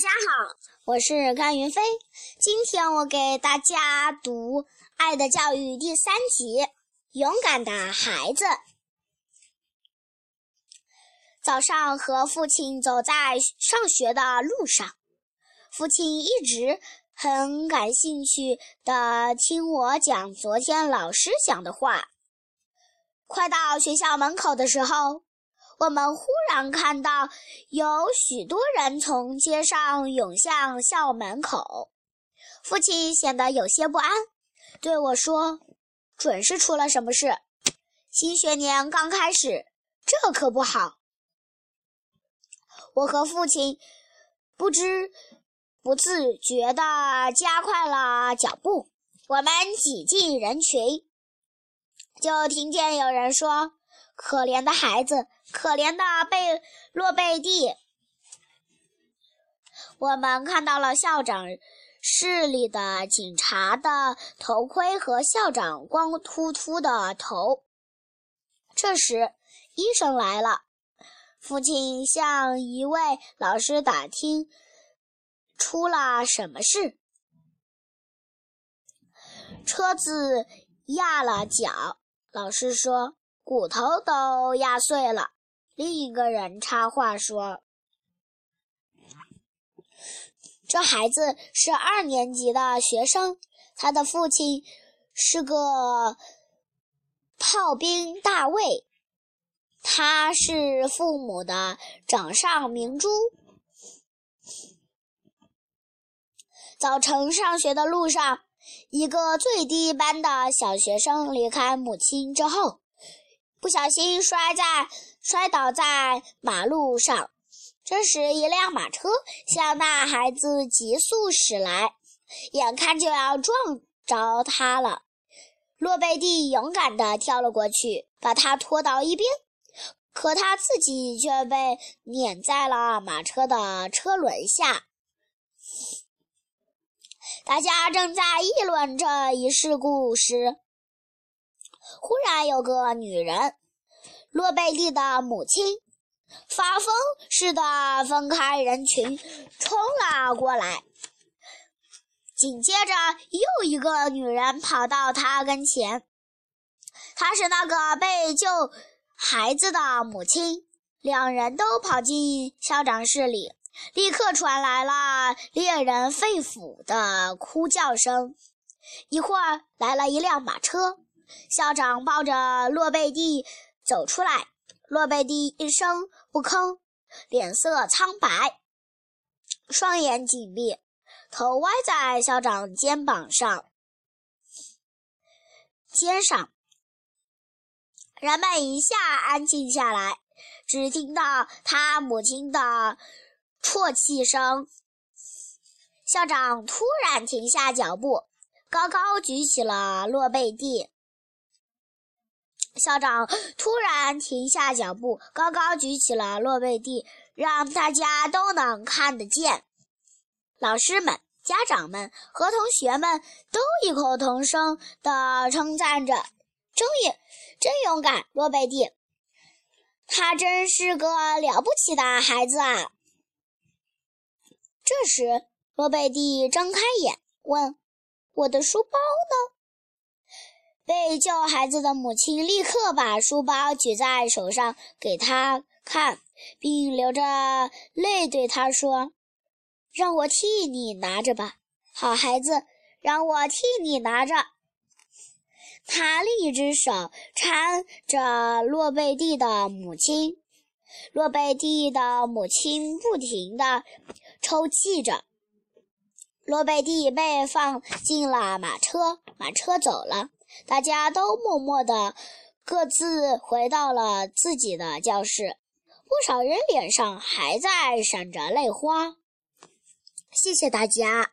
大家好，我是甘云飞。今天我给大家读《爱的教育》第三集《勇敢的孩子》。早上和父亲走在上学的路上，父亲一直很感兴趣的听我讲昨天老师讲的话。快到学校门口的时候。我们忽然看到有许多人从街上涌向校门口，父亲显得有些不安，对我说：“准是出了什么事。新学年刚开始，这可不好。”我和父亲不知不自觉地加快了脚步，我们挤进人群，就听见有人说。可怜的孩子，可怜的贝洛贝蒂。我们看到了校长室里的警察的头盔和校长光秃秃的头。这时，医生来了。父亲向一位老师打听出了什么事。车子压了脚，老师说。骨头都压碎了。另一个人插话说：“这孩子是二年级的学生，他的父亲是个炮兵大尉，他是父母的掌上明珠。”早晨上学的路上，一个最低班的小学生离开母亲之后。不小心摔在摔倒在马路上，这时一辆马车向那孩子急速驶来，眼看就要撞着他了。洛贝蒂勇敢地跳了过去，把他拖到一边，可他自己却被碾在了马车的车轮下。大家正在议论这一事故时。忽然有个女人，洛贝蒂的母亲，发疯似的分开人群冲了过来。紧接着，又一个女人跑到她跟前，她是那个被救孩子的母亲。两人都跑进校长室里，立刻传来了猎人肺腑的哭叫声。一会儿，来了一辆马车。校长抱着洛贝蒂走出来，洛贝蒂一声不吭，脸色苍白，双眼紧闭，头歪在校长肩膀上、肩上。人们一下安静下来，只听到他母亲的啜泣声。校长突然停下脚步，高高举起了洛贝蒂。校长突然停下脚步，高高举起了洛贝蒂，让大家都能看得见。老师们、家长们和同学们都异口同声地称赞着：“真勇，真勇敢，洛贝蒂！他真是个了不起的孩子啊！”这时，洛贝蒂睁开眼，问：“我的书包呢？”被救孩子的母亲立刻把书包举在手上给他看，并流着泪对他说：“让我替你拿着吧，好孩子，让我替你拿着。”他另一只手搀着洛贝蒂的母亲，洛贝蒂的母亲不停地抽泣着。洛贝蒂被放进了马车，马车走了。大家都默默地各自回到了自己的教室，不少人脸上还在闪着泪花。谢谢大家。